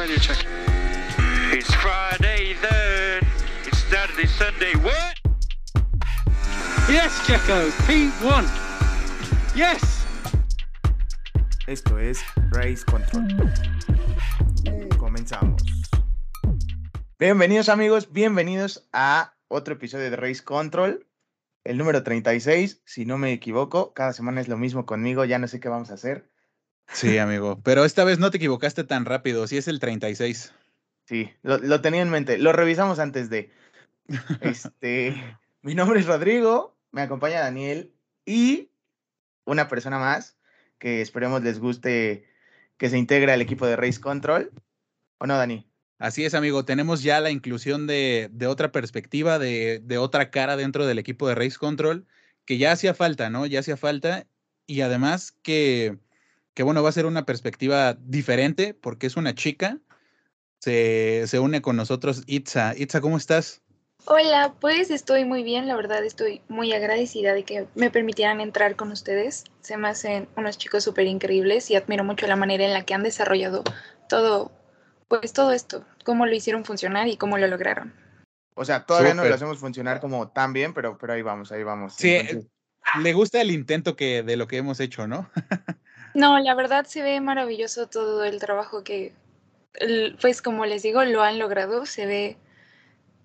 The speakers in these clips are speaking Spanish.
radio check. It's Friday then. It's Saturday, Sunday. What? Yes, Checo. P1. Yes. Esto es Race Control. Comenzamos. Bienvenidos amigos, bienvenidos a otro episodio de Race Control, el número 36, si no me equivoco. Cada semana es lo mismo conmigo, ya no sé qué vamos a hacer. Sí, amigo, pero esta vez no te equivocaste tan rápido, sí es el 36. Sí, lo, lo tenía en mente, lo revisamos antes de... Este, mi nombre es Rodrigo, me acompaña Daniel y una persona más que esperemos les guste que se integre al equipo de Race Control. ¿O no, Dani? Así es, amigo. Tenemos ya la inclusión de, de otra perspectiva, de, de, otra cara dentro del equipo de Race Control, que ya hacía falta, ¿no? Ya hacía falta. Y además que, que bueno, va a ser una perspectiva diferente porque es una chica. Se, se une con nosotros Itza. Itza, ¿cómo estás? Hola, pues estoy muy bien, la verdad estoy muy agradecida de que me permitieran entrar con ustedes. Se me hacen unos chicos súper increíbles y admiro mucho la manera en la que han desarrollado todo, pues todo esto, cómo lo hicieron funcionar y cómo lo lograron. O sea, todavía Super. no lo hacemos funcionar como tan bien, pero, pero ahí vamos, ahí vamos. Sí, Entonces... le gusta el intento que de lo que hemos hecho, ¿no? no, la verdad se ve maravilloso todo el trabajo que, pues como les digo, lo han logrado, se ve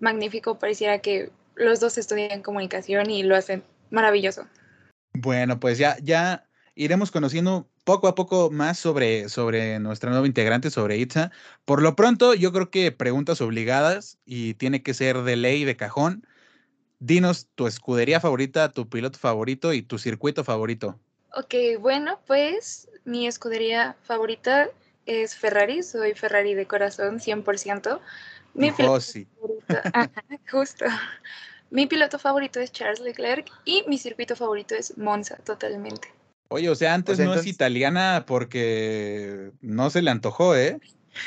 magnífico, pareciera que los dos estudian comunicación y lo hacen maravilloso. Bueno, pues ya, ya iremos conociendo poco a poco más sobre, sobre nuestra nueva integrante, sobre Itza. Por lo pronto, yo creo que preguntas obligadas y tiene que ser de ley, de cajón. Dinos tu escudería favorita, tu piloto favorito y tu circuito favorito. Ok, bueno, pues mi escudería favorita es Ferrari, soy Ferrari de corazón, 100%. Mi piloto sí. favorito, ajá, justo. Mi piloto favorito es Charles Leclerc y mi circuito favorito es Monza, totalmente. Oye, o sea, antes o sea, no entonces... es italiana porque no se le antojó, ¿eh?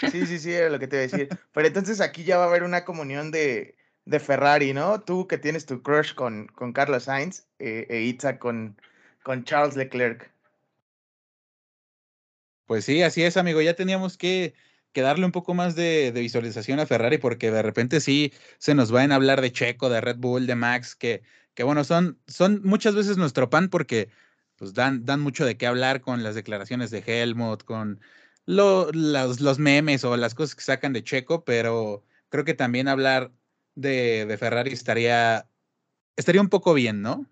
Sí, sí, sí, era lo que te iba a decir. Pero entonces aquí ya va a haber una comunión de, de Ferrari, ¿no? Tú que tienes tu crush con, con Carlos Sainz eh, e Itza con, con Charles Leclerc. Pues sí, así es, amigo. Ya teníamos que, que darle un poco más de, visualización a Ferrari porque de repente sí se nos van a hablar de Checo, de Red Bull, de Max, que, que bueno, son, son muchas veces nuestro pan porque pues dan, dan mucho de qué hablar con las declaraciones de Helmut, con lo, los, los, memes o las cosas que sacan de Checo, pero creo que también hablar de, de, Ferrari estaría, estaría un poco bien, ¿no?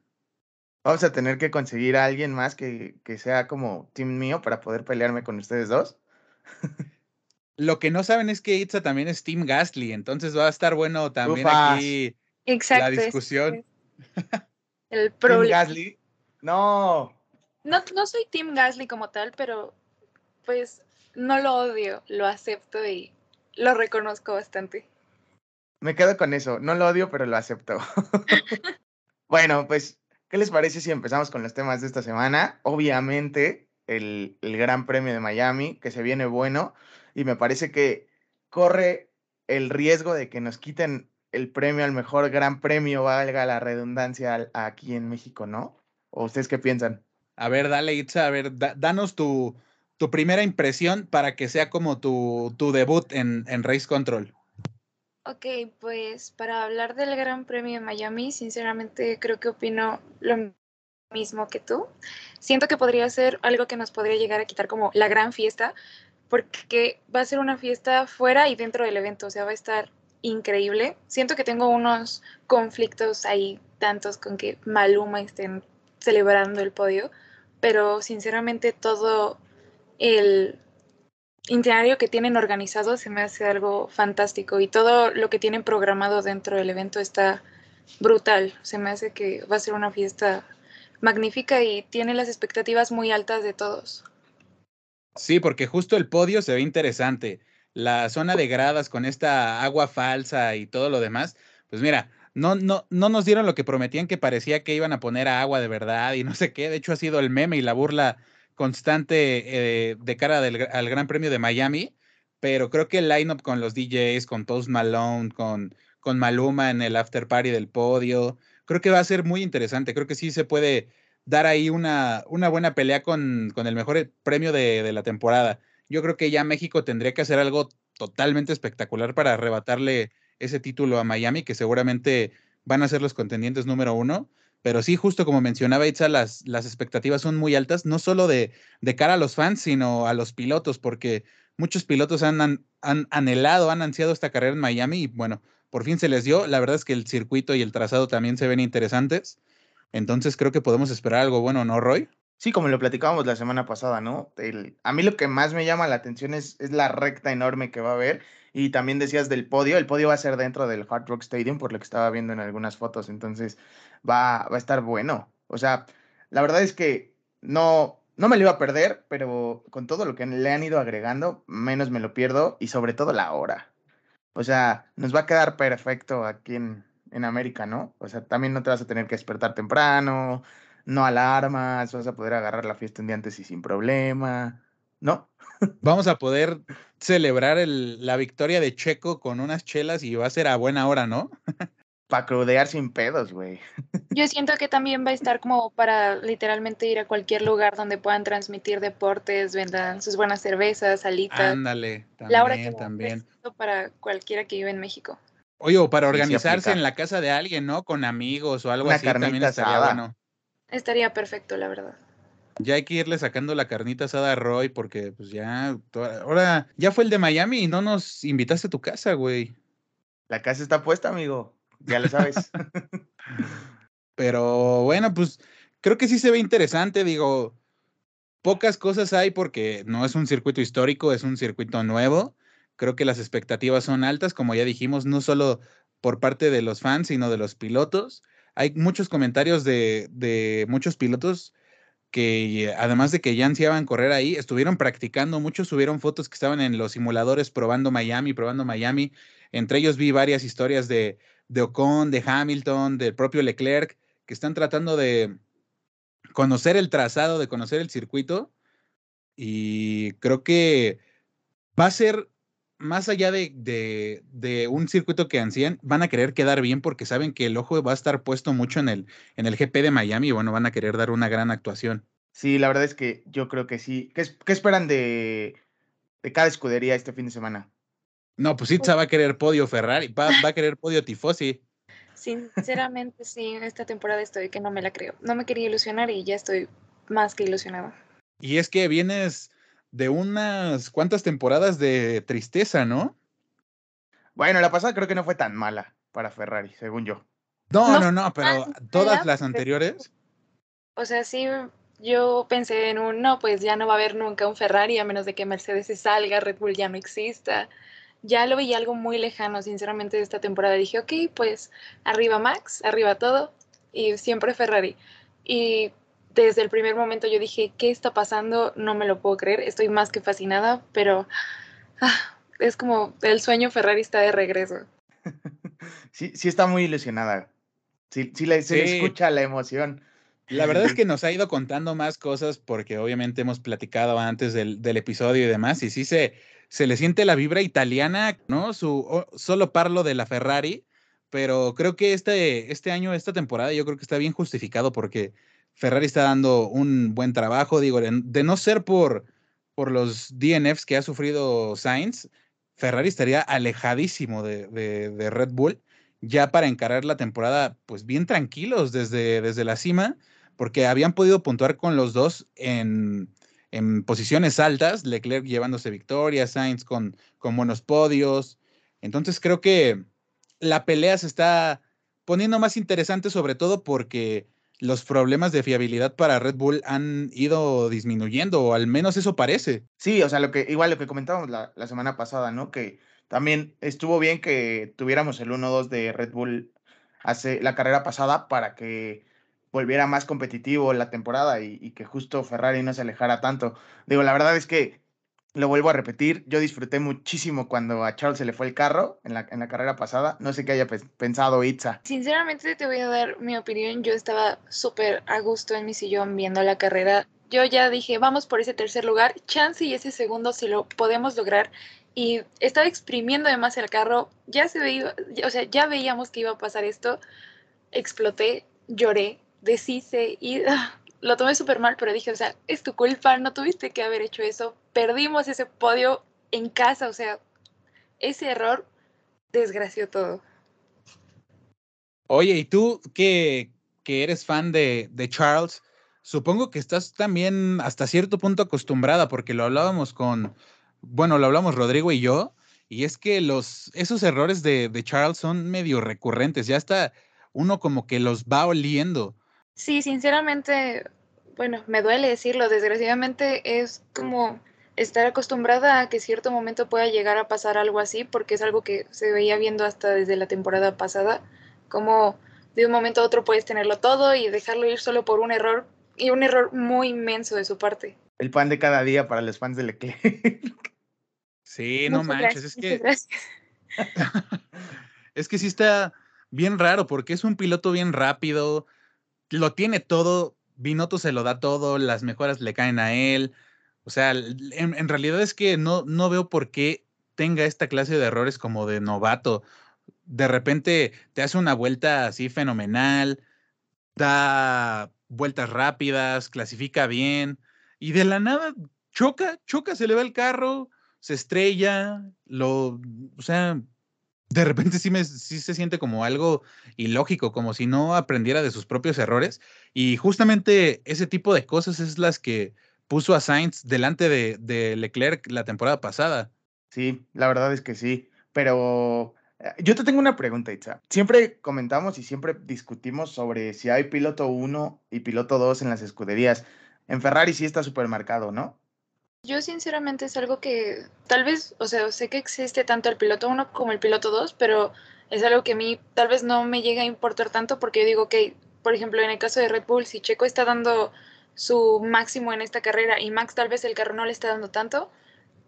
Vamos a tener que conseguir a alguien más que, que sea como team mío para poder pelearme con ustedes dos. Lo que no saben es que Itza también es Team Gasly, entonces va a estar bueno también Ufas. aquí Exacto, la discusión. El problema. Team Gasly. No. no. No soy Team Gasly como tal, pero pues no lo odio, lo acepto y lo reconozco bastante. Me quedo con eso, no lo odio, pero lo acepto. bueno, pues, ¿qué les parece si empezamos con los temas de esta semana? Obviamente, el, el Gran Premio de Miami, que se viene bueno y me parece que corre el riesgo de que nos quiten el premio al mejor gran premio, valga la redundancia, aquí en México, ¿no? ¿O ustedes qué piensan? A ver, dale, Itza, a ver, da, danos tu, tu, primera impresión para que sea como tu, tu debut en, en, Race Control. Ok, pues para hablar del Gran Premio de Miami, sinceramente creo que opino lo mismo que tú. Siento que podría ser algo que nos podría llegar a quitar como la gran fiesta, porque va a ser una fiesta fuera y dentro del evento, o sea, va a estar increíble. Siento que tengo unos conflictos ahí, tantos con que Maluma estén celebrando el podio, pero sinceramente todo el itinerario que tienen organizado se me hace algo fantástico y todo lo que tienen programado dentro del evento está brutal. Se me hace que va a ser una fiesta magnífica y tiene las expectativas muy altas de todos. Sí, porque justo el podio se ve interesante. La zona de gradas con esta agua falsa y todo lo demás, pues mira, no, no, no nos dieron lo que prometían que parecía que iban a poner agua de verdad y no sé qué. De hecho, ha sido el meme y la burla constante eh, de cara al Gran Premio de Miami. Pero creo que el lineup con los DJs, con Post Malone, con, con Maluma en el after party del podio, creo que va a ser muy interesante. Creo que sí se puede dar ahí una, una buena pelea con, con el mejor premio de, de, la temporada. Yo creo que ya México tendría que hacer algo totalmente espectacular para arrebatarle ese título a Miami, que seguramente van a ser los contendientes número uno. Pero sí, justo como mencionaba Itza, las, las expectativas son muy altas, no solo de, de cara a los fans, sino a los pilotos, porque muchos pilotos han, han, anhelado, han ansiado esta carrera en Miami y bueno, por fin se les dio. La verdad es que el circuito y el trazado también se ven interesantes. Entonces creo que podemos esperar algo bueno, ¿no, Roy? Sí, como lo platicábamos la semana pasada, ¿no? a mí lo que más me llama la atención es, es la recta enorme que va a haber. Y también decías del podio, el podio va a ser dentro del Hard Rock Stadium, por lo que estaba viendo en algunas fotos. Entonces, va, a estar bueno. O sea, la verdad es que no, no me lo iba a perder, pero con todo lo que le han ido agregando, menos me lo pierdo y sobre todo la hora. O sea, nos va a quedar perfecto aquí en, en América, ¿no? O sea, también no te vas a tener que despertar temprano, no alarmas, vas a poder agarrar la fiesta un día antes y sin problema, ¿no? Vamos a poder celebrar el, la victoria de Checo con unas chelas y va a ser a buena hora, ¿no? Para crudear sin pedos, güey. Yo siento que también va a estar como para literalmente ir a cualquier lugar donde puedan transmitir deportes, vendan sus buenas cervezas, salitas. Ándale, también, la que también. Para cualquiera que vive en México. Oye, o para organizarse en la casa de alguien, ¿no? Con amigos o algo así también estaría bueno. Estaría perfecto, la verdad. Ya hay que irle sacando la carnita asada a Roy porque pues ya, ahora ya fue el de Miami y no nos invitaste a tu casa, güey. La casa está puesta, amigo. Ya lo sabes. Pero bueno, pues creo que sí se ve interesante, digo, pocas cosas hay porque no es un circuito histórico, es un circuito nuevo. Creo que las expectativas son altas, como ya dijimos, no solo por parte de los fans, sino de los pilotos. Hay muchos comentarios de, de muchos pilotos que además de que ya ansiaban correr ahí, estuvieron practicando, muchos subieron fotos que estaban en los simuladores probando Miami, probando Miami. Entre ellos vi varias historias de, de Ocon, de Hamilton, del propio Leclerc, que están tratando de conocer el trazado, de conocer el circuito. Y creo que va a ser más allá de, de, un circuito que ansían, van a querer quedar bien porque saben que el ojo va a estar puesto mucho en el, en el GP de Miami y bueno, van a querer dar una gran actuación. Sí, la verdad es que yo creo que sí. ¿Qué, esperan de, de cada escudería este fin de semana? No, pues Itza va a querer podio Ferrari, va, va a querer podio Tifosi. Sinceramente, sí, esta temporada estoy que no me la creo. No me quería ilusionar y ya estoy más que ilusionada. Y es que vienes de unas cuantas temporadas de tristeza, ¿no? Bueno, la pasada creo que no fue tan mala para Ferrari, según yo. No, no, no, pero todas las anteriores. O sea, sí, yo pensé en un, no, pues ya no va a haber nunca un Ferrari a menos de que Mercedes se salga, Red Bull ya no exista. Ya lo veía algo muy lejano, sinceramente, de esta temporada. Dije, ok, pues arriba Max, arriba todo, y siempre Ferrari. Y desde el primer momento yo dije, ¿qué está pasando? No me lo puedo creer, estoy más que fascinada, pero ah, es como el sueño Ferrari está de regreso. Sí, sí está muy ilusionada. Sí, sí, le, se le escucha la emoción. La verdad es que nos ha ido contando más cosas porque obviamente hemos platicado antes del, del episodio y demás, y sí se, se le siente la vibra italiana, ¿no? Su, solo parlo de la Ferrari, pero creo que este, este año, esta temporada, yo creo que está bien justificado porque Ferrari está dando un buen trabajo, digo, de, no ser por, por los DNFs que ha sufrido Sainz, Ferrari estaría alejadísimo de, de, Red Bull ya para encarar la temporada, pues bien tranquilos desde, desde la cima, porque habían podido puntuar con los dos en, en posiciones altas, Leclerc llevándose victoria, Sainz con, con buenos podios. Entonces creo que la pelea se está poniendo más interesante, sobre todo porque los problemas de fiabilidad para Red Bull han ido disminuyendo, o al menos eso parece. Sí, o sea, lo que, igual lo que comentábamos la, la semana pasada, ¿no? Que también estuvo bien que tuviéramos el 1-2 de Red Bull hace la carrera pasada para que volviera más competitivo la temporada y, que justo Ferrari no se alejara tanto. Digo, la verdad es que lo vuelvo a repetir, yo disfruté muchísimo cuando a Charles se le fue el carro en la, en la carrera pasada. No sé qué haya pensado Itza. Sinceramente te voy a dar mi opinión. Yo estaba súper a gusto en mi sillón viendo la carrera. Yo ya dije, vamos por ese tercer lugar. Chance y ese segundo si lo podemos lograr. Y estaba exprimiendo además el carro. Ya se veía, o sea, ya veíamos que iba a pasar esto. Exploté, lloré, deshice y ah, lo tomé súper mal, pero dije, o sea, es tu culpa, no tuviste que haber hecho eso, perdimos ese podio en casa, o sea, ese error desgració todo. Oye, ¿y tú que, que eres fan de, de Charles? Supongo que estás también hasta cierto punto acostumbrada, porque lo hablábamos con, bueno, lo hablamos Rodrigo y yo, y es que los, esos errores de, de Charles son medio recurrentes, ya está uno como que los va oliendo. Sí, sinceramente, bueno, me duele decirlo, desgraciadamente es como estar acostumbrada a que cierto momento pueda llegar a pasar algo así, porque es algo que se veía viendo hasta desde la temporada pasada, como de un momento a otro puedes tenerlo todo y dejarlo ir solo por un error y un error muy inmenso de su parte. El pan de cada día para los fans de Leclerc. Sí, no manches, es que es que sí está bien raro porque es un piloto bien rápido, lo tiene todo, Binotto se lo da todo, las mejoras le caen a él. O sea, en, en realidad es que no, no veo por qué tenga esta clase de errores como de novato. De repente te hace una vuelta así fenomenal, da vueltas rápidas, clasifica bien y de la nada choca, choca, se le va el carro, se estrella, lo, o sea, de repente sí, me, sí se siente como algo ilógico, como si no aprendiera de sus propios errores. Y justamente ese tipo de cosas es las que puso a Sainz delante de, de Leclerc la temporada pasada. Sí, la verdad es que sí, pero eh, yo te tengo una pregunta, Itza. Siempre comentamos y siempre discutimos sobre si hay piloto 1 y piloto 2 en las escuderías. En Ferrari sí está supermercado, ¿no? Yo sinceramente es algo que tal vez, o sea, sé que existe tanto el piloto 1 como el piloto 2, pero es algo que a mí tal vez no me llega a importar tanto porque yo digo que, por ejemplo, en el caso de Red Bull, si Checo está dando su máximo en esta carrera y Max tal vez el carro no le está dando tanto,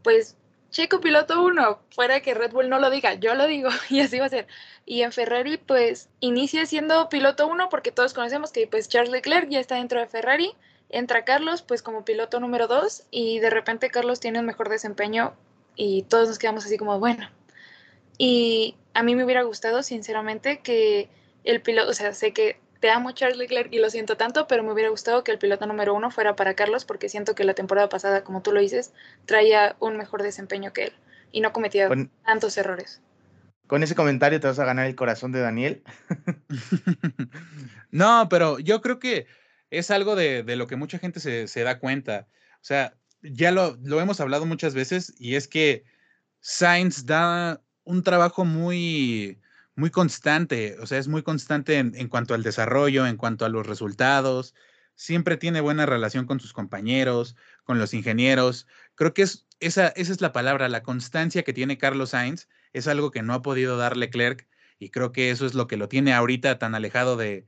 pues Checo piloto 1, fuera que Red Bull no lo diga, yo lo digo y así va a ser. Y en Ferrari pues inicia siendo piloto 1 porque todos conocemos que pues Charles Leclerc ya está dentro de Ferrari, entra Carlos pues como piloto número 2 y de repente Carlos tiene un mejor desempeño y todos nos quedamos así como bueno. Y a mí me hubiera gustado sinceramente que el piloto, o sea, sé que te amo Charles Leclerc y lo siento tanto, pero me hubiera gustado que el piloto número uno fuera para Carlos porque siento que la temporada pasada, como tú lo dices, traía un mejor desempeño que él y no cometía tantos errores. Con ese comentario te vas a ganar el corazón de Daniel. no, pero yo creo que es algo de, de lo que mucha gente se, se, da cuenta. O sea, ya lo, lo hemos hablado muchas veces y es que Sainz da un trabajo muy, muy constante, o sea, es muy constante en, cuanto al desarrollo, en cuanto a los resultados, siempre tiene buena relación con sus compañeros, con los ingenieros. Creo que es, esa, esa es la palabra, la constancia que tiene Carlos Sainz es algo que no ha podido dar Leclerc y creo que eso es lo que lo tiene ahorita tan alejado de,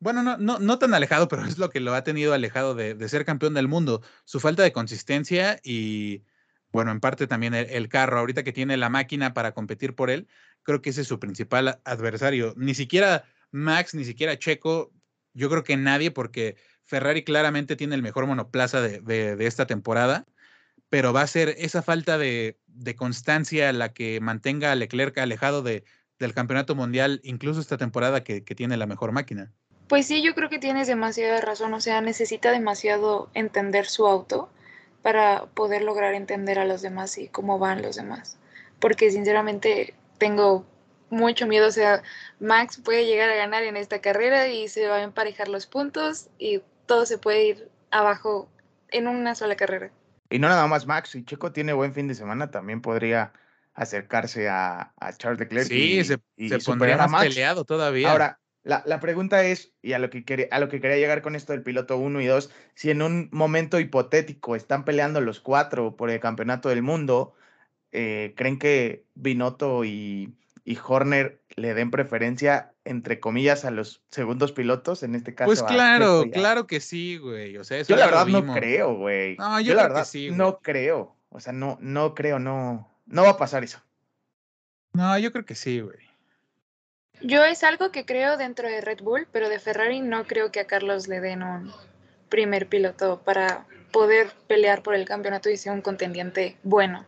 bueno, no, no, no tan alejado, pero es lo que lo ha tenido alejado de, de ser campeón del mundo, su falta de consistencia y, bueno, en parte también el, carro, ahorita que tiene la máquina para competir por él, creo que ese es su principal adversario. Ni siquiera Max, ni siquiera Checo, yo creo que nadie, porque Ferrari claramente tiene el mejor monoplaza de, de, de esta temporada, pero va a ser esa falta de, constancia la que mantenga a Leclerc alejado de, del campeonato mundial, incluso esta temporada que tiene la mejor máquina. Pues sí, yo creo que tienes demasiada razón, o sea, necesita demasiado entender su auto para poder lograr entender a los demás y cómo van los demás. Porque sinceramente tengo mucho miedo, o sea, Max puede llegar a ganar en esta carrera y se va a emparejar los puntos y todo se puede ir abajo en una sola carrera. Y no nada más Max, si Checo tiene buen fin de semana, también podría acercarse a, a Charles Leclerc. Sí, y, se, y se pondría más peleado todavía. Ahora, la, la, pregunta es, y a lo, que quería, a lo que quería llegar con esto del piloto 1 y 2, si en un momento hipotético están peleando los cuatro por el campeonato del mundo, eh, ¿creen que Binotto y, y, Horner le den preferencia, entre comillas, a los segundos pilotos? En este caso. Pues claro, claro que sí, güey. O sea, eso yo la verdad no creo, güey. No, yo, yo la verdad sí, no creo. O sea, no, no creo, no, no va a pasar eso. No, yo creo que sí, güey. Yo es algo que creo dentro de Red Bull, pero de Ferrari no creo que a Carlos le den un primer piloto para poder pelear por el campeonato y ser un contendiente bueno.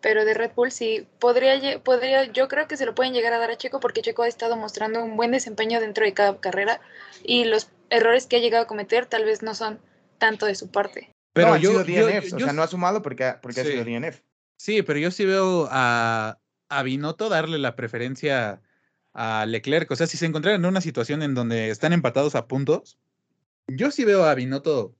Pero de Red Bull sí, podría, podría, yo creo que se lo pueden llegar a dar a Checo porque Checo ha estado mostrando un buen desempeño dentro de cada carrera y los errores que ha llegado a cometer tal vez no son tanto de su parte. Pero no, yo, ha sido DNF, yo, o sea, no ha sumado porque, porque sí. ha sido DNF. Sí, pero yo sí veo a, a Binotto darle la preferencia a Leclerc. O sea, si se encontraran en una situación en donde están empatados a puntos, yo sí veo a Binotto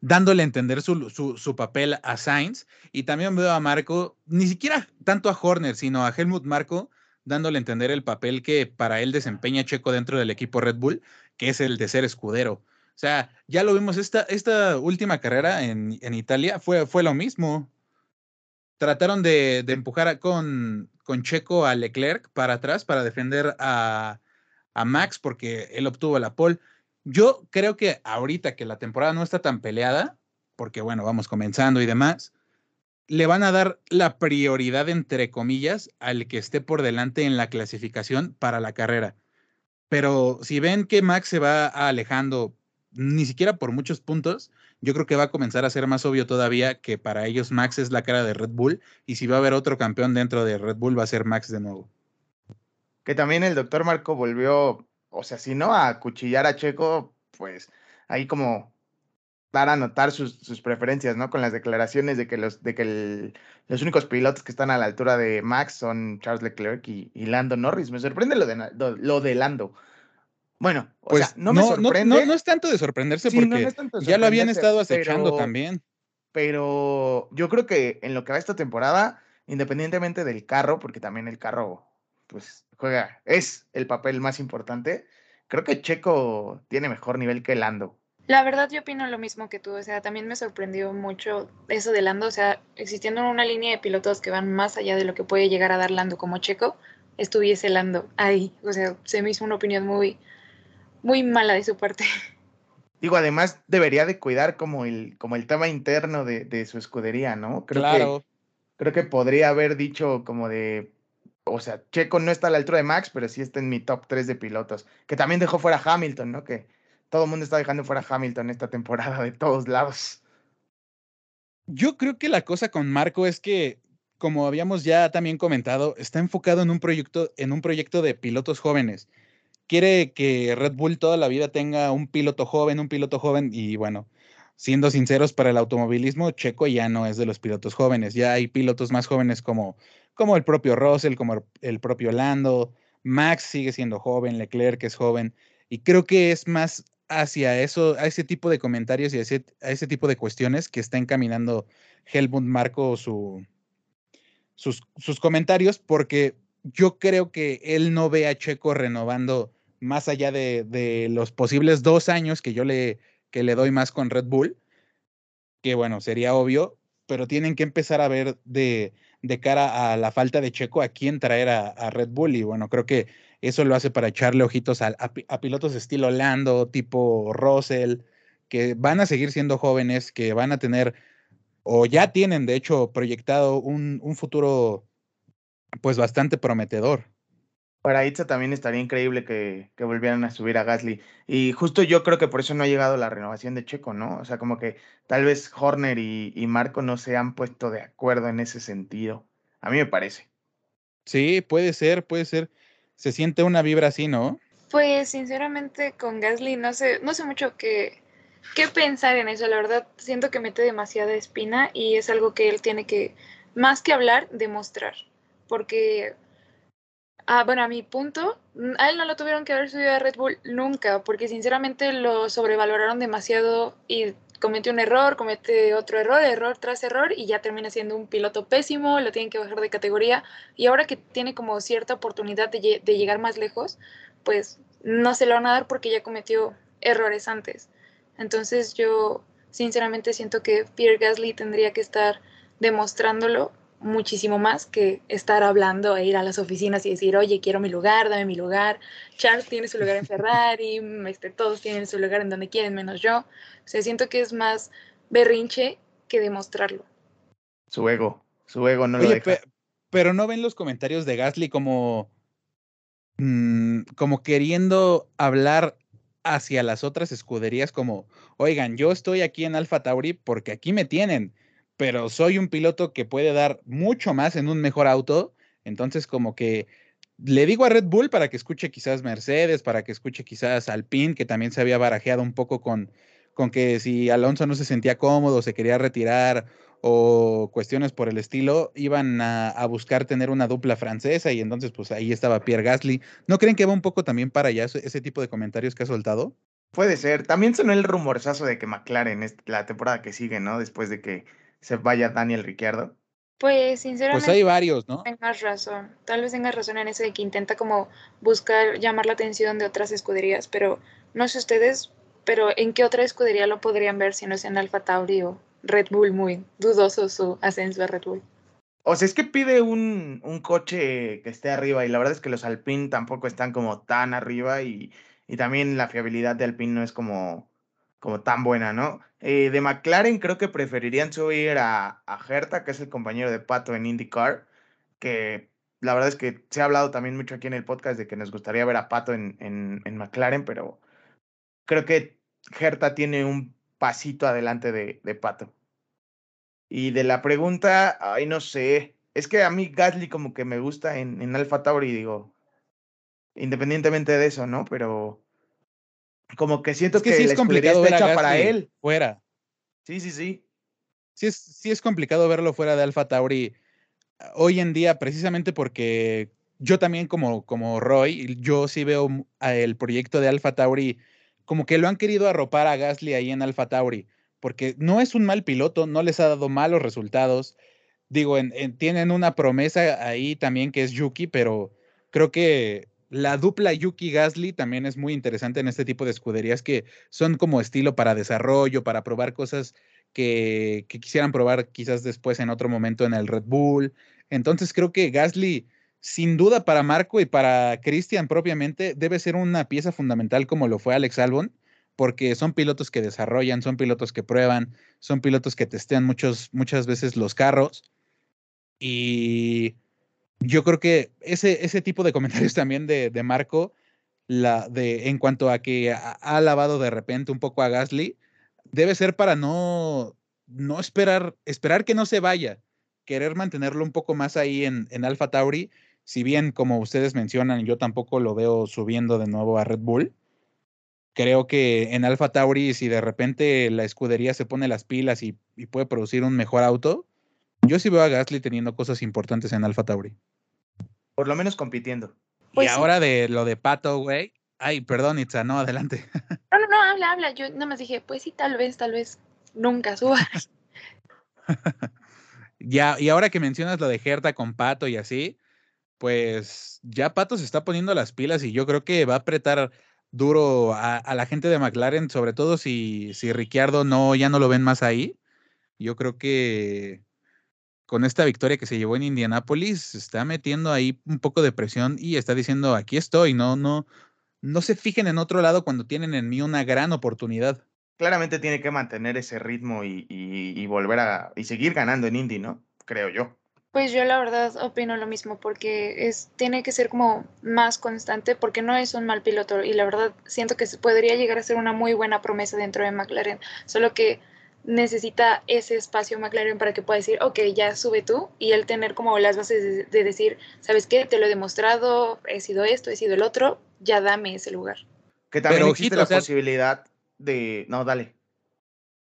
dándole a entender su, su, papel a Sainz y también veo a Marco, ni siquiera tanto a Horner, sino a Helmut Marco, dándole a entender el papel que para él desempeña Checo dentro del equipo Red Bull, que es el de ser escudero. O sea, ya lo vimos, esta, esta última carrera en, en Italia fue, fue lo mismo. Trataron de, de empujar con, con Checo a Leclerc para atrás para defender a, a Max porque él obtuvo la pole. Yo creo que ahorita que la temporada no está tan peleada, porque bueno, vamos comenzando y demás, le van a dar la prioridad, entre comillas, al que esté por delante en la clasificación para la carrera. Pero si ven que Max se va alejando, ni siquiera por muchos puntos, yo creo que va a comenzar a ser más obvio todavía que para ellos Max es la cara de Red Bull y si va a haber otro campeón dentro de Red Bull va a ser Max de nuevo. Que también el doctor Marco volvió, o sea, si no a cuchillar a Checo, pues ahí como dar a notar sus, preferencias, ¿no? Con las declaraciones de que los, de que los únicos pilotos que están a la altura de Max son Charles Leclerc y, Lando Norris. Me sorprende lo de, lo, de Lando. Bueno, pues no me sorprende. No, es tanto de sorprenderse porque ya lo habían estado acechando también. Pero yo creo que en lo que va esta temporada, independientemente del carro, porque también el carro, pues juega, es el papel más importante, creo que Checo tiene mejor nivel que Lando. La verdad yo opino lo mismo que tú, o sea, también me sorprendió mucho eso de Lando, o sea, existiendo una línea de pilotos que van más allá de lo que puede llegar a dar Lando como Checo, estuviese Lando ahí, o sea, se me hizo una opinión muy, muy mala de su parte. Digo, además debería de cuidar como el, como el tema interno de, su escudería, ¿no? Creo claro. Que, creo que podría haber dicho como de, o sea, Checo no está a la altura de Max, pero sí está en mi top 3 de pilotos, que también dejó fuera Hamilton, ¿no? Que todo el mundo está dejando fuera a Hamilton esta temporada de todos lados. Yo creo que la cosa con Marco es que, como habíamos ya también comentado, está enfocado en un proyecto, en un proyecto de pilotos jóvenes. Quiere que Red Bull toda la vida tenga un piloto joven, un piloto joven, y bueno, siendo sinceros, para el automovilismo, Checo ya no es de los pilotos jóvenes. Ya hay pilotos más jóvenes como, como el propio Russell, como el propio Lando. Max sigue siendo joven, Leclerc es joven. Y creo que es más hacia eso, a ese tipo de comentarios y a ese, tipo de cuestiones que está encaminando Helmut Marco su, sus, sus, comentarios, porque yo creo que él no ve a Checo renovando más allá de, los posibles dos años que yo le, que le doy más con Red Bull, que bueno, sería obvio, pero tienen que empezar a ver de, de cara a la falta de Checo a quién traer a, a Red Bull. Y bueno, creo que eso lo hace para echarle ojitos a, a, pilotos estilo Lando, tipo Russell, que van a seguir siendo jóvenes, que van a tener, o ya tienen de hecho proyectado un, un futuro pues bastante prometedor. Para Itza también estaría increíble que, que, volvieran a subir a Gasly. Y justo yo creo que por eso no ha llegado la renovación de Checo, ¿no? O sea, como que tal vez Horner y, y Marco no se han puesto de acuerdo en ese sentido. A mí me parece. Sí, puede ser, puede ser se siente una vibra así, ¿no? Pues sinceramente con Gasly no sé, no sé mucho qué, qué pensar en eso, la verdad siento que mete demasiada espina y es algo que él tiene que, más que hablar, demostrar, porque, ah, bueno, a mi punto, a él no lo tuvieron que haber subido a Red Bull nunca, porque sinceramente lo sobrevaloraron demasiado y comete un error, comete otro error, error tras error y ya termina siendo un piloto pésimo, lo tienen que bajar de categoría y ahora que tiene como cierta oportunidad de, llegar más lejos, pues no se lo van a dar porque ya cometió errores antes. Entonces yo sinceramente siento que Pierre Gasly tendría que estar demostrándolo muchísimo más que estar hablando e ir a las oficinas y decir, oye, quiero mi lugar, dame mi lugar. Charles tiene su lugar en Ferrari, este, todos tienen su lugar en donde quieren, menos yo. O sea, siento que es más berrinche que demostrarlo. Su ego, su ego no lo deja. pero no ven los comentarios de Gasly como, mm, como queriendo hablar hacia las otras escuderías como, oigan, yo estoy aquí en Alfa Tauri porque aquí me tienen pero soy un piloto que puede dar mucho más en un mejor auto. Entonces, como que le digo a Red Bull para que escuche quizás Mercedes, para que escuche quizás Alpine, que también se había barajeado un poco con, con que si Alonso no se sentía cómodo, se quería retirar, o cuestiones por el estilo, iban a, buscar tener una dupla francesa y entonces pues ahí estaba Pierre Gasly. ¿No creen que va un poco también para allá ese, ese tipo de comentarios que ha soltado? Puede ser. También sonó el rumorzazo de que McLaren es la temporada que sigue, ¿no? Después de que se vaya Daniel Ricciardo. Pues sinceramente. Pues hay varios, ¿no? Tengas razón. Tal vez tengas razón en eso de que intenta como buscar llamar la atención de otras escuderías, pero no sé ustedes, pero ¿en qué otra escudería lo podrían ver si no es en Alfa Tauri o Red Bull? Muy dudoso su ascenso a Red Bull. O sea, es que pide un, un coche que esté arriba y la verdad es que los Alpine tampoco están como tan arriba y y también la fiabilidad de Alpine no es como, como tan buena, ¿no? Eh, de McLaren creo que preferirían subir a, a Herta, que es el compañero de Pato en IndyCar, que la verdad es que se ha hablado también mucho aquí en el podcast de que nos gustaría ver a Pato en, en, en McLaren, pero creo que Herta tiene un pasito adelante de, de Pato. Y de la pregunta, ay, no sé. Es que a mí Gasly como que me gusta en, en Alfa Tauri, digo, independientemente de eso, ¿no? Pero como que siento es que, que, sí es complicado ver a para él. fuera. Sí, sí, sí. Sí es, sí es complicado verlo fuera de Alfa Tauri ah, hoy en día, precisamente porque yo también como, como Roy, yo sí veo el proyecto de Alfa Tauri como que lo han querido arropar a Gasly ahí en Alfa Tauri, porque no es un mal piloto, no les ha dado malos resultados. Digo, en, en, tienen una promesa ahí también que es Yuki, pero creo que la dupla Yuki Gasly también es muy interesante en este tipo de escuderías que son como estilo para desarrollo, para probar cosas que, quisieran probar quizás después en otro momento en el Red Bull. Entonces creo que Gasly, sin duda para Marco y para Christian propiamente, debe ser una pieza fundamental como lo fue Alex Albon, porque son pilotos que desarrollan, son pilotos que prueban, son pilotos que testean muchos, muchas veces los carros. Y yo creo que ese, ese tipo de comentarios también de, de Marco, la, de, en cuanto a que ha, alabado de repente un poco a Gasly, debe ser para no, no esperar, esperar que no se vaya, querer mantenerlo un poco más ahí en, en Alfa Tauri, si bien como ustedes mencionan, yo tampoco lo veo subiendo de nuevo a Red Bull. Creo que en Alfa Tauri, si de repente la escudería se pone las pilas y, y puede producir un mejor auto, yo sí veo a Gasly teniendo cosas importantes en Alfa Tauri. Por lo menos compitiendo. Pues y sí. ahora de lo de Pato, güey. Ay, perdón, Itza, no, adelante. No, no, no, habla, habla. Yo nada más dije, pues sí, tal vez, tal vez nunca suba. ya, y ahora que mencionas lo de Gerta con Pato y así, pues ya Pato se está poniendo las pilas y yo creo que va a apretar duro a, a la gente de McLaren, sobre todo si, si Ricciardo no, ya no lo ven más ahí. Yo creo que con esta victoria que se llevó en Indianápolis, se está metiendo ahí un poco de presión y está diciendo, aquí estoy, no, no, no se fijen en otro lado cuando tienen en mí una gran oportunidad. Claramente tiene que mantener ese ritmo y, y, y volver a y seguir ganando en Indy, ¿no? Creo yo. Pues yo la verdad opino lo mismo porque es tiene que ser como más constante porque no es un mal piloto y la verdad siento que podría llegar a ser una muy buena promesa dentro de McLaren, solo que necesita ese espacio McLaren para que pueda decir, ok, ya sube tú y él tener como las bases de, de, decir, ¿sabes qué? Te lo he demostrado, he sido esto, he sido el otro, ya dame ese lugar. Que también Pero, existe ojito, la o sea, posibilidad de... No, dale.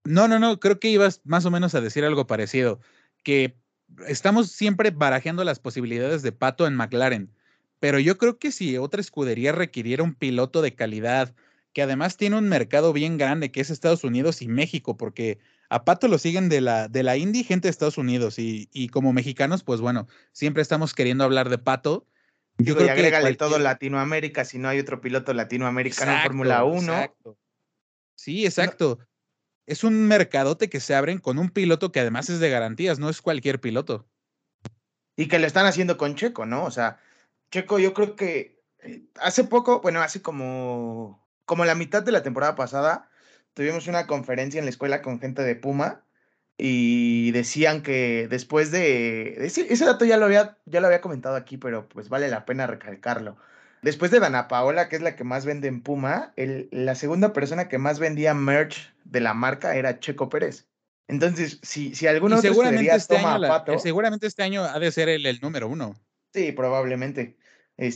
No, no, no, creo que ibas más o menos a decir algo parecido, que estamos siempre barajeando las posibilidades de Pato en McLaren, pero yo creo que si otra escudería requiriera un piloto de calidad, que además tiene un mercado bien grande, que es Estados Unidos y México, porque a Pato lo siguen de la, de la indie gente de Estados Unidos y, y como mexicanos, pues bueno, siempre estamos queriendo hablar de Pato. Yo Digo, creo y agrégale que cualquier... todo Latinoamérica si no hay otro piloto latinoamericano exacto, en Fórmula 1. Exacto. Sí, exacto. No. Es un mercadote que se abren con un piloto que además es de garantías, no es cualquier piloto. Y que lo están haciendo con Checo, ¿no? O sea, Checo yo creo que eh, hace poco, bueno, hace como, como la mitad de la temporada pasada, tuvimos una conferencia en la escuela con gente de Puma y decían que después de ese, ese, dato ya lo había ya lo había comentado aquí, pero pues vale la pena recalcarlo. Después de Dana Paola, que es la que más vende en Puma, el, la segunda persona que más vendía merch de la marca era Checo Pérez. Entonces, si, si alguno seguramente este toma año, Pato, la, seguramente este año ha de ser el, el número uno. Sí, probablemente. Y,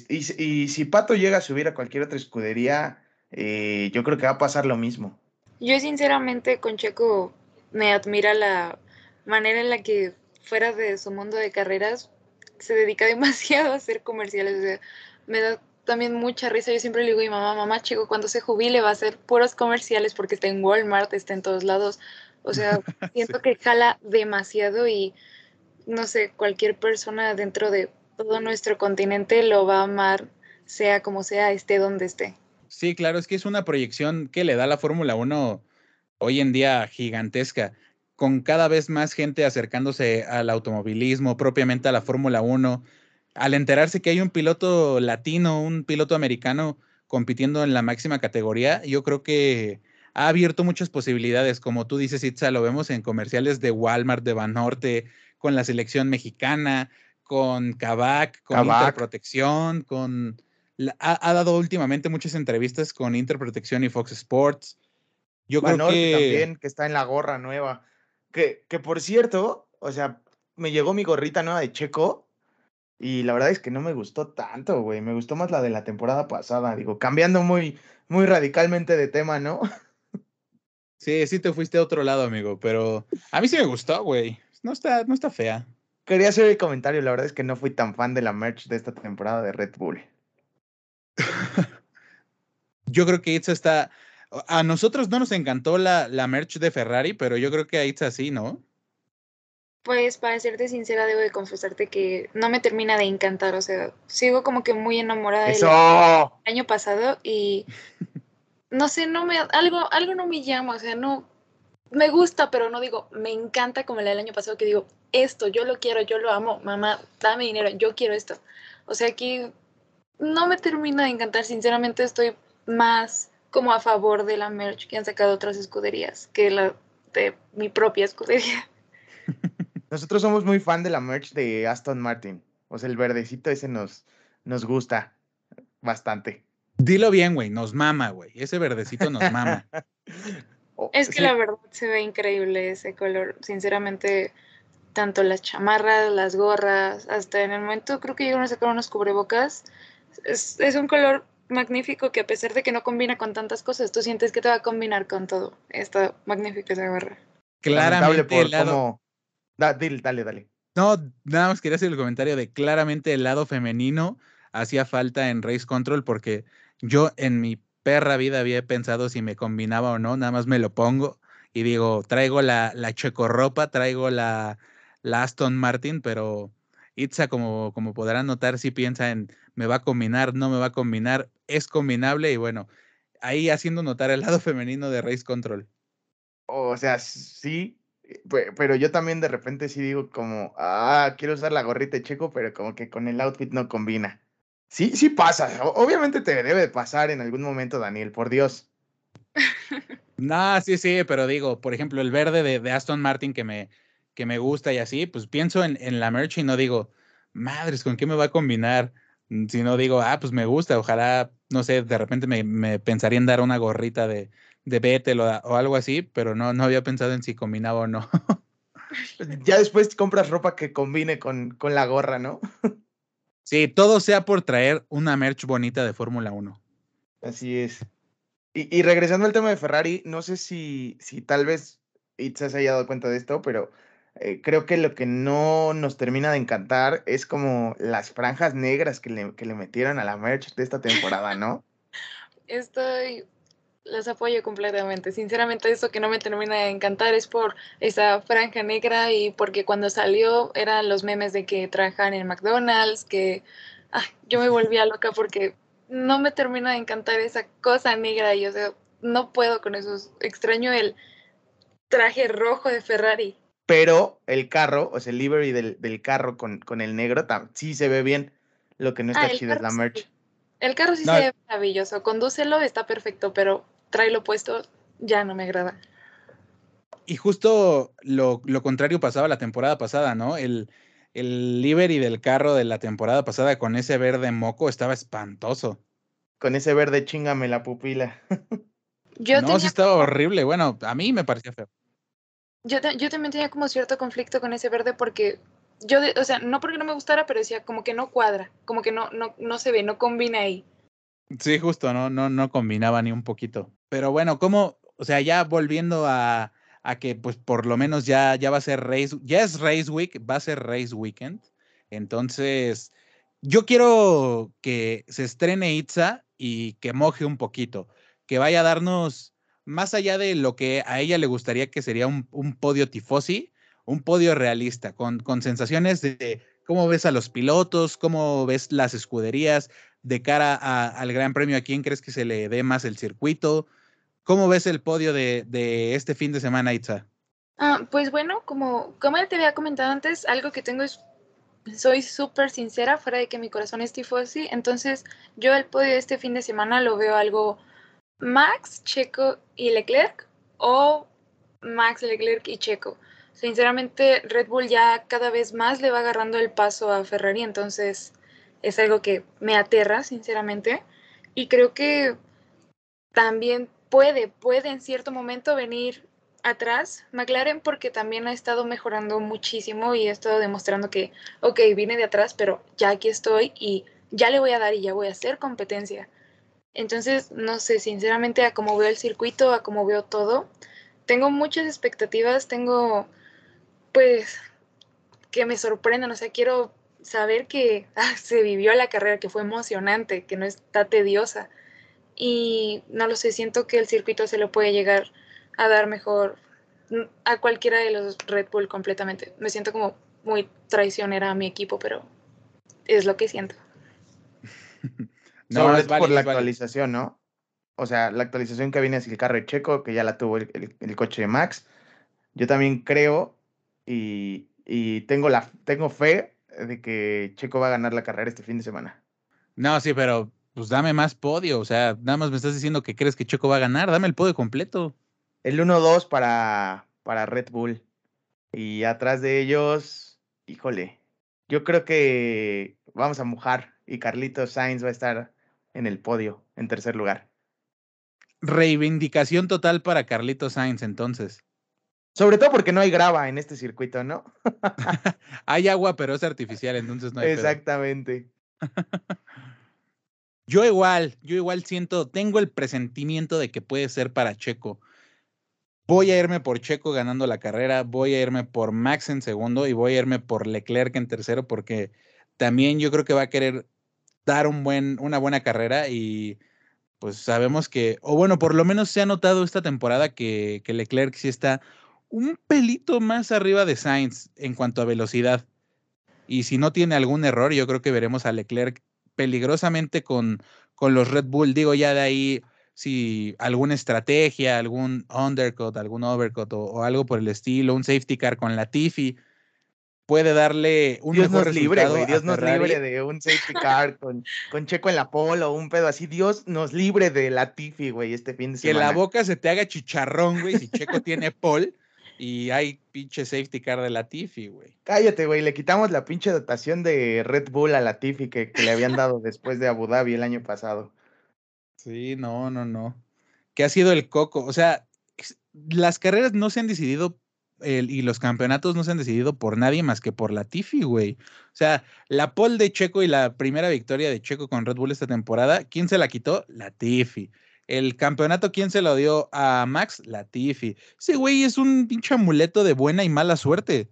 y, si Pato llega a subir a cualquier otra escudería, eh, yo creo que va a pasar lo mismo. Yo sinceramente con Checo me admira la, manera en la que fuera de su mundo de carreras se dedica demasiado a hacer comerciales. O sea, me da también mucha risa. Yo siempre le digo a mi mamá, mamá, chico, cuando se jubile va a hacer puros comerciales porque está en Walmart, está en todos lados. O sea, siento que jala demasiado y no sé, cualquier persona dentro de todo nuestro continente lo va a amar, sea como sea, esté donde esté. Sí, claro, es que es una proyección que le da la Fórmula 1 hoy en día gigantesca, con cada vez más gente acercándose al automovilismo, propiamente a la Fórmula 1, al enterarse que hay un piloto latino, un piloto americano compitiendo en la máxima categoría, yo creo que ha abierto muchas posibilidades. Como tú dices, Itza, lo vemos en comerciales de Walmart, de Banorte, con la selección mexicana, con Kavak, con Interprotección, con... Ha, dado últimamente muchas entrevistas con Interprotección y Fox Sports. Yo creo que... también, que está en la gorra nueva. Que, que por cierto, o sea, me llegó mi gorrita nueva de Checo y la verdad es que no me gustó tanto, güey. Me gustó más la de la temporada pasada. Digo, cambiando muy, muy radicalmente de tema, ¿no? Sí, sí te fuiste a otro lado, amigo, pero a mí sí me gustó, güey. No está, no está fea. Quería hacer el comentario, la verdad es que no fui tan fan de la merch de esta temporada de Red Bull. yo creo que Itza está. A nosotros no nos encantó la, la merch de Ferrari, pero yo creo que a Itza sí, ¿no? Pues para serte sincera, debo de confesarte que no me termina de encantar. O sea, sigo como que muy enamorada del año pasado y no sé, no me algo, algo no me llama, o sea, no me gusta, pero no digo, me encanta como la del año pasado que digo, esto, yo lo quiero, yo lo amo, mamá, dame dinero, yo quiero esto. O sea que no me termina de encantar, sinceramente estoy más como a favor de la merch que han sacado otras escuderías que la de mi propia escudería. Nosotros somos muy fan de la merch de Aston Martin. O sea, el verdecito ese nos, nos gusta bastante. Dilo bien, güey, nos mama, güey. Ese verdecito nos mama. Oh, es que la verdad se ve increíble ese color. Sinceramente, tanto las chamarras, las gorras, hasta en el momento creo que llegaron a sacar unos cubrebocas. Es, es un color magnífico que a pesar de que no combina con tantas cosas, tú sientes que te va a combinar con todo. Está magnífica esa gorra. Claramente el lado... dale, dale. No, nada más quería hacer el comentario de claramente el lado femenino hacía falta en Race Control porque yo en mi perra vida había pensado si me combinaba o no, nada más me lo pongo y digo, traigo la, la ropa, traigo la, la Aston Martin, pero Itza, como, como podrán notar, si piensa en me va a combinar, no me va a combinar, es combinable y bueno, ahí haciendo notar el lado femenino de Race Control. O sea, sí, pero yo también de repente sí digo como, ah, quiero usar la gorrita de Checo, pero como que con el outfit no combina. Sí, sí pasa. Obviamente te debe de pasar en algún momento, Daniel, por Dios. no, sí, sí, pero digo, por ejemplo, el verde de, Aston Martin que me, que me gusta y así, pues pienso en, en, la merch y no digo, madres, ¿con qué me va a combinar? Mm, si no digo, ah, pues me gusta, ojalá, no sé, de repente me, me pensaría en dar una gorrita de, de Betel o, o, algo así, pero no, no había pensado en si combinaba o no. ya después compras ropa que combine con, con la gorra, ¿no? Sí, todo sea por traer una merch bonita de Fórmula 1. Así es. Y, regresando al tema de Ferrari, no sé si, si tal vez Itza se haya dado cuenta de esto, pero eh, creo que lo que no nos termina de encantar es como las franjas negras que le, que le metieron a la merch de esta temporada, ¿no? Estoy los apoyo completamente. Sinceramente, eso que no me termina de encantar es por esa franja negra y porque cuando salió eran los memes de que trabajan en McDonald's, que yo me volvía loca porque no me termina de encantar esa cosa negra y, o sea, no puedo con eso. Extraño el traje rojo de Ferrari. Pero el carro, o sea, el livery del, del carro con, con, el negro, sí se ve bien. Lo que no está ah, chido es la merch. El carro sí se ve maravilloso. Condúcelo, está perfecto, pero lo puesto, ya no me agrada. Y justo lo, lo contrario pasaba la temporada pasada, ¿no? El, el livery del carro de la temporada pasada con ese verde moco estaba espantoso. Con ese verde chingame la pupila. Yo no, sí estaba horrible. Bueno, a mí me parecía feo. Yo, yo también tenía como cierto conflicto con ese verde porque yo, o sea, no porque no me gustara, pero decía como que no cuadra, como que no, no, no se ve, no combina ahí. Sí, justo, no, no, no combinaba ni un poquito. Pero bueno, ¿cómo, o sea, ya volviendo a, a que pues por lo menos ya, ya va a ser race, ya es race week, va a ser race weekend. Entonces, yo quiero que se estrene Itza y que moje un poquito, que vaya a darnos, más allá de lo que a ella le gustaría que sería un, podio tifosi, un podio realista, con, con sensaciones de cómo ves a los pilotos, cómo ves las escuderías de cara al Gran Premio, a quién crees que se le dé más el circuito, ¿Cómo ves el podio de, este fin de semana, Itza? Ah, pues bueno, como, como ya te había comentado antes, algo que tengo es, soy súper sincera, fuera de que mi corazón es tifosi, entonces yo el podio de este fin de semana lo veo algo Max, Checo y Leclerc o Max, Leclerc y Checo. Sinceramente, Red Bull ya cada vez más le va agarrando el paso a Ferrari, entonces es algo que me aterra, sinceramente. Y creo que también puede, puede en cierto momento venir atrás McLaren porque también ha estado mejorando muchísimo y ha estado demostrando que, ok, vine de atrás, pero ya aquí estoy y ya le voy a dar y ya voy a hacer competencia. Entonces, no sé, sinceramente, a cómo veo el circuito, a cómo veo todo, tengo muchas expectativas, tengo, pues, que me sorprendan, o sea, quiero saber que ah, se vivió la carrera, que fue emocionante, que no está tediosa y no lo sé, siento que el circuito se lo puede llegar a dar mejor a cualquiera de los Red Bull completamente. Me siento como muy traicionera a mi equipo, pero es lo que siento. no, es por la actualización, ¿no? O sea, la actualización que viene es el carro Checo, que ya la tuvo el, coche de Max. Yo también creo y, y, tengo, la, tengo fe de que Checo va a ganar la carrera este fin de semana. No, sí, pero pues dame más podio. O sea, nada más me estás diciendo que crees que Checo va a ganar. Dame el podio completo. El 1-2 para, para Red Bull. Y atrás de ellos, híjole, yo creo que vamos a mojar y Carlitos Sainz va a estar en el podio, en tercer lugar. Reivindicación total para Carlitos Sainz, entonces. Sobre todo porque no hay grava en este circuito, ¿no? hay agua, pero es artificial, entonces no hay. Exactamente. Yo igual, yo igual siento, tengo el presentimiento de que puede ser para Checo. Voy a irme por Checo ganando la carrera, voy a irme por Max en segundo y voy a irme por Leclerc en tercero porque también yo creo que va a querer dar un buen, una buena carrera y pues sabemos que, o bueno, por lo menos se ha notado esta temporada que, que Leclerc sí está un pelito más arriba de Sainz en cuanto a velocidad. Y si no tiene algún error, yo creo que veremos a Leclerc peligrosamente con, con los Red Bull. Digo, ya de ahí, si alguna estrategia, algún undercut, algún overcut o, algo por el estilo, un safety car con la Tiffy, puede darle un Dios mejor nos libre, güey. Dios nos libre de un safety car con, con Checo en la polo, un pedo así. Dios nos libre de la Tiffy, güey, este fin de semana. Que la boca se te haga chicharrón, güey, si Checo tiene pole y hay pinche safety car de Latifi, güey. Cállate, güey. Le quitamos la pinche dotación de Red Bull a Latifi que, que le habían dado después de Abu Dhabi el año pasado. Sí, no, no, no. ¿Qué ha sido el coco? O sea, las carreras no se han decidido y los campeonatos no se han decidido por nadie más que por Latifi, güey. O sea, la pole de Checo y la primera victoria de Checo con Red Bull esta temporada, ¿quién se la quitó? Latifi. El campeonato, ¿quién se lo dio a Max? Latifi. Ese güey es un pinche amuleto de buena y mala suerte.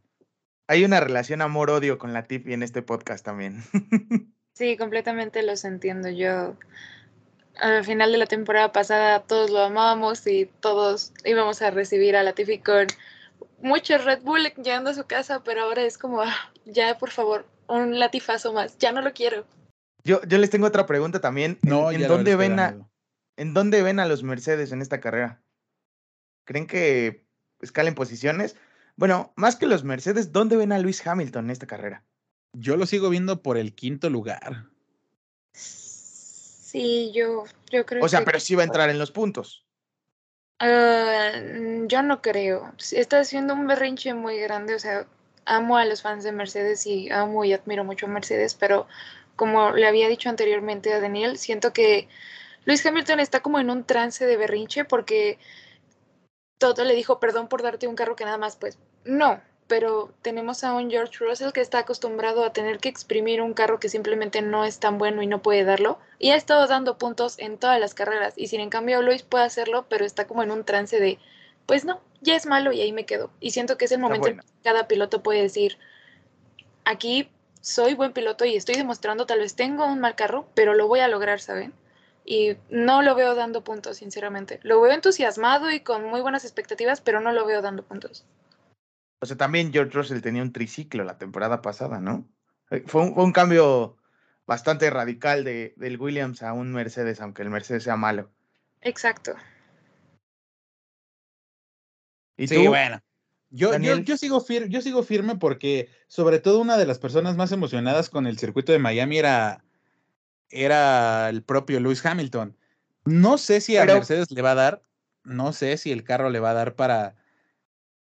Hay una relación amor-odio con Latifi en este podcast también. sí, completamente los entiendo. Yo, al final de la temporada pasada, todos lo amábamos y todos íbamos a recibir a Latifi con mucho Red Bull llegando a su casa, pero ahora es como, ah, ya, por favor, un latifazo más. Ya no lo quiero. Yo, yo les tengo otra pregunta también. No, ¿En, dónde ven a, ¿En dónde ven a los Mercedes en esta carrera? ¿Creen que escalen posiciones? Bueno, más que los Mercedes, ¿dónde ven a Luis Hamilton en esta carrera? Yo lo sigo viendo por el quinto lugar. Sí, yo, yo creo O sea, pero sí va a entrar en los puntos. Ah, yo no creo. Está haciendo un berrinche muy grande. O sea, amo a los fans de Mercedes y amo y admiro mucho a Mercedes, pero como le había dicho anteriormente a Daniel, siento que Luis Hamilton está como en un trance de berrinche porque Toto le dijo perdón por darte un carro que nada más, pues no, pero tenemos a un George Russell que está acostumbrado a tener que exprimir un carro que simplemente no es tan bueno y no puede darlo. Y ha estado dando puntos en todas las carreras. Y si en cambio Luis puede hacerlo, pero está como en un trance de pues no, ya es malo y ahí me quedo. Y siento que es el momento en que cada piloto puede decir, aquí soy buen piloto y estoy demostrando, tal vez tengo un mal carro, pero lo voy a lograr, ¿saben? Y no lo veo dando puntos, sinceramente. Lo veo entusiasmado y con muy buenas expectativas, pero no lo veo dando puntos. O sea, también George Russell tenía un triciclo la temporada pasada, ¿no? Eh, fue un, cambio bastante radical de, del Williams a un Mercedes, aunque el Mercedes sea malo. Exacto. ¿Y sí, bueno. Yo, yo, sigo firme, yo sigo firme porque, sobre todo, una de las personas más emocionadas con el circuito de Miami era, era el propio Lewis Hamilton. No sé si a Mercedes le va a dar, no sé si el carro le va a dar para,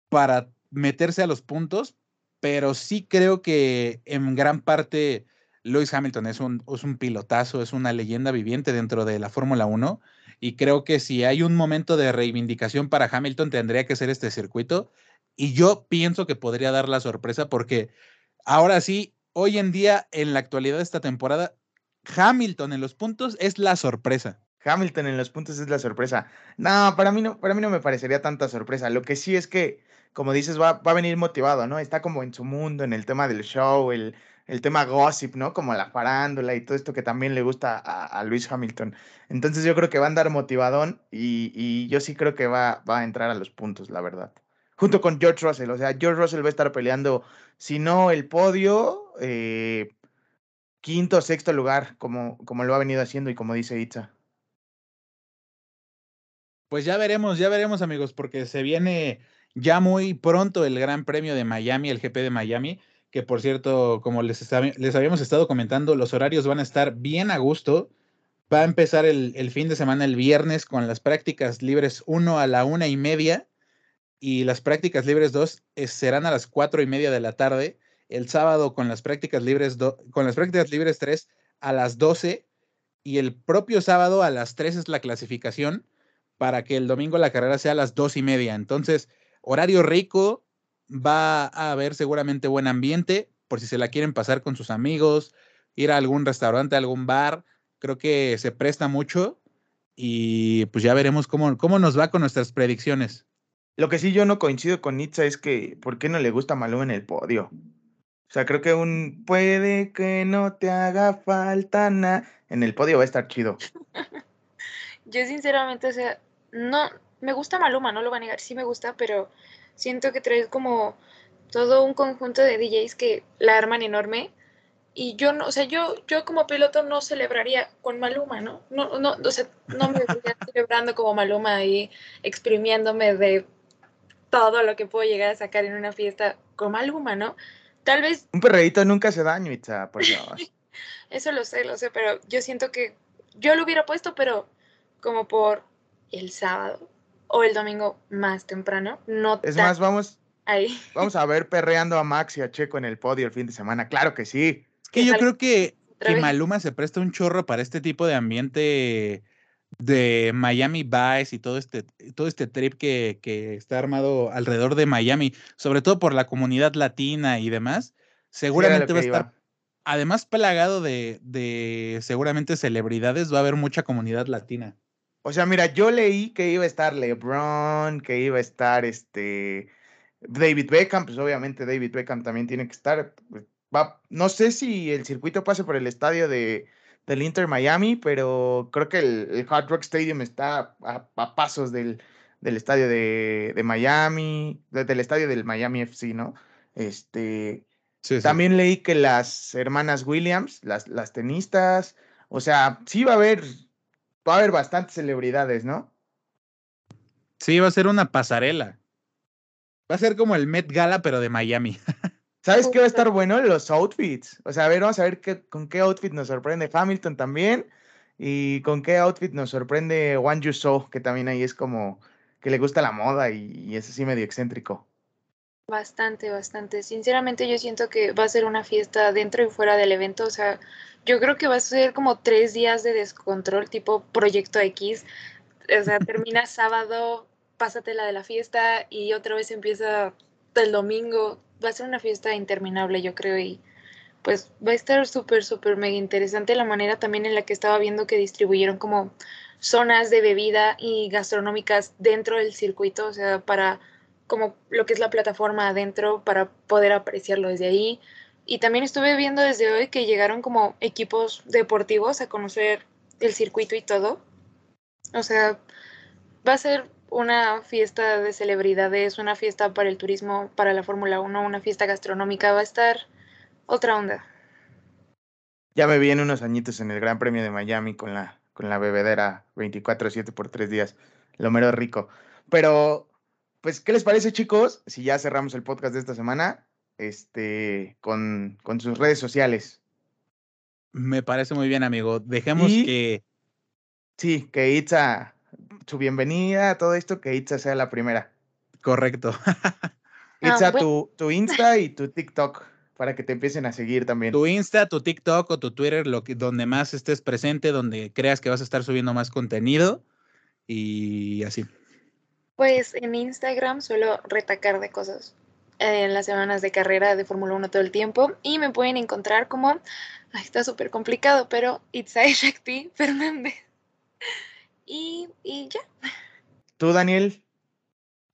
para meterse a los puntos, pero sí creo que en gran parte Lewis Hamilton es un, es un pilotazo, es una leyenda viviente dentro de la Fórmula 1 y creo que si hay un momento de reivindicación para Hamilton tendría que ser este circuito y yo pienso que podría dar la sorpresa porque ahora sí, hoy en día, en la actualidad de esta temporada, Hamilton en los puntos es la sorpresa. Hamilton en los puntos es la sorpresa. No, para mí no, para mí no me parecería tanta sorpresa. Lo que sí es que como dices, va, va, a venir motivado, ¿no? Está como en su mundo, en el tema del show, el, el tema gossip, ¿no? Como la farándula y todo esto que también le gusta a, Luis Hamilton. Entonces yo creo que va a andar motivadón y, y, yo sí creo que va, va a entrar a los puntos, la verdad. Junto con George Russell, o sea, George Russell va a estar peleando, si no el podio, eh, quinto o sexto lugar, como, como lo ha venido haciendo y como dice Itza. Pues ya veremos, ya veremos amigos, porque se viene ya muy pronto el Gran Premio de Miami, el GP de Miami, que por cierto, como les, les habíamos estado comentando, los horarios van a estar bien a gusto. Va a empezar el, fin de semana el viernes con las prácticas libres 1 a la una y media y las prácticas libres 2 eh, serán a las cuatro y media de la tarde. El sábado con las prácticas libres con las prácticas libres 3 a las 12 y el propio sábado a las 3 es la clasificación para que el domingo la carrera sea a las dos y media. Entonces, Horario rico, va a haber seguramente buen ambiente, por si se la quieren pasar con sus amigos, ir a algún restaurante, algún bar, creo que se presta mucho y pues ya veremos cómo, cómo nos va con nuestras predicciones. Lo que sí yo no coincido con Nitza es que, ¿por qué no le gusta Maluma en el podio? O sea, creo que un puede que no te haga falta nada en el podio va a estar chido. yo sinceramente, o sea, no, me gusta Maluma, no lo va a negar, sí me gusta, pero siento que traes como todo un conjunto de DJs que la arman enorme. Y yo no, o sea, yo, yo como piloto no celebraría con Maluma, ¿no? No, no, o sea, no me estaría celebrando como Maluma y exprimiéndome de todo lo que puedo llegar a sacar en una fiesta con Maluma, ¿no? Tal vez. Un perreíto nunca hace daño, Itza, por Dios. Eso lo sé, lo sé, pero yo siento que yo lo hubiera puesto, pero como por el sábado o el domingo más temprano. No es más, vamos, ahí. vamos a ver perreando a Max y a Checo en el podio el fin de semana. Claro que sí. Es que yo creo que, que Maluma se presta un chorro para este tipo de ambiente de Miami Vice y todo este, todo este trip que, que, está armado alrededor de Miami, sobre todo por la comunidad latina y demás, seguramente va a estar, además plagado de, de seguramente celebridades, va a haber mucha comunidad latina. O sea, mira, yo leí que iba a estar LeBron, que iba a estar este David Beckham, pues obviamente David Beckham también tiene que estar. Pues, va, no sé si el circuito pase por el estadio de, del Inter Miami, pero creo que el, Hard Rock Stadium está a, pasos del, del estadio de, de Miami, del estadio del Miami FC, ¿no? Este, También leí que las hermanas Williams, las, las tenistas, o sea, sí va a haber va a haber bastantes celebridades, ¿no? Sí, va a ser una pasarela. Va a ser como el Met Gala, pero de Miami. ¿Sabes qué va a estar bueno? Los outfits. O sea, a ver, vamos a ver qué, con qué outfit nos sorprende Hamilton también. Y con qué outfit nos sorprende Juan Yuso, que también ahí es como que le gusta la moda y, y es así medio excéntrico. Bastante, bastante. Sinceramente yo siento que va a ser una fiesta dentro y fuera del evento. O sea, yo creo que va a ser como tres días de descontrol, tipo Proyecto X. O sea, termina sábado, pásatela de la fiesta y otra vez empieza el domingo. Va a ser una fiesta interminable, yo creo, y pues va a estar súper, súper mega interesante la manera también en la que estaba viendo que distribuyeron como zonas de bebida y gastronómicas dentro del circuito, o sea, para como lo que es la plataforma adentro, para poder apreciarlo desde ahí. Y también estuve viendo desde hoy que llegaron como equipos deportivos a conocer el circuito y todo. O sea, va a ser una fiesta de celebridades, una fiesta para el turismo, para la Fórmula 1, una fiesta gastronómica. Va a estar otra onda. Ya me vi en unos añitos en el Gran Premio de Miami con la, con la bebedera 24-7 por tres días. Lo mero rico. Pero, pues, ¿qué les parece, chicos? Si ya cerramos el podcast de esta semana, este, con, con sus redes sociales. Me parece muy bien, amigo. Dejemos Y- que. Sí, que Itza, su bienvenida a todo esto, que Itza sea la primera. Correcto. Itza, bueno. tu, tu Insta y tu TikTok, para que te empiecen a seguir también. Tu Insta, tu TikTok o tu Twitter, lo que, donde más estés presente, donde creas que vas a estar subiendo más contenido. Y así. Pues en Instagram suelo retacar de cosas en las semanas de carrera de Fórmula 1 todo el tiempo y me pueden encontrar como, ay, está súper complicado, pero Itzai Shakti Fernández. Y, y ya. Tú, Daniel,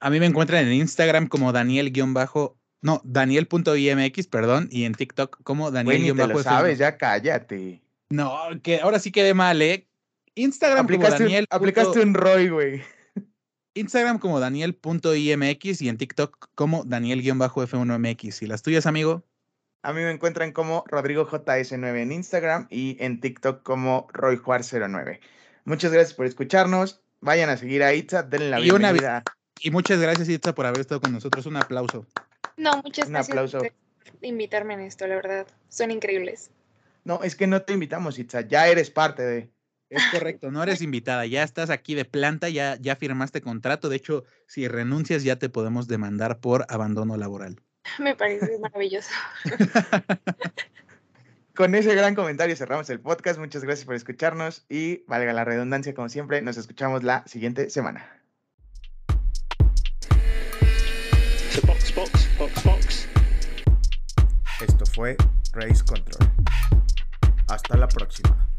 A mí me encuentran en Instagram como Daniel-bajo. No, Daniel.imx, perdón, y en TikTok como güey, ni te lo sabes, ya cállate. No, que ahora sí quedé mal, ¿eh? Instagram como Aplicaste, un- Daniel. aplicaste un Roy, güey. Instagram como Daniel.imx y en TikTok como Daniel-F1mx. ¿Y las tuyas, amigo? A mí me encuentran como Rodrigo JS9 en Instagram y en TikTok como RoyJuar09. Muchas gracias por escucharnos. Vayan a seguir a Itza, denle la Y una bienvenida. Y muchas gracias, Itza, por haber estado con nosotros. Un aplauso. No, muchas Un gracias aplauso. por invitarme en esto, la verdad. Son increíbles. No, es que no te invitamos, Itza, ya eres parte de. Es correcto, no eres invitada, ya estás aquí de planta, ya, ya firmaste contrato. De hecho, si renuncias, ya te podemos demandar por abandono laboral. Me parece maravilloso. Con ese gran comentario cerramos el podcast. Muchas gracias por escucharnos y valga la redundancia, como siempre, nos escuchamos la siguiente semana. So box, box, box, box. Esto fue Race Control. Hasta la próxima.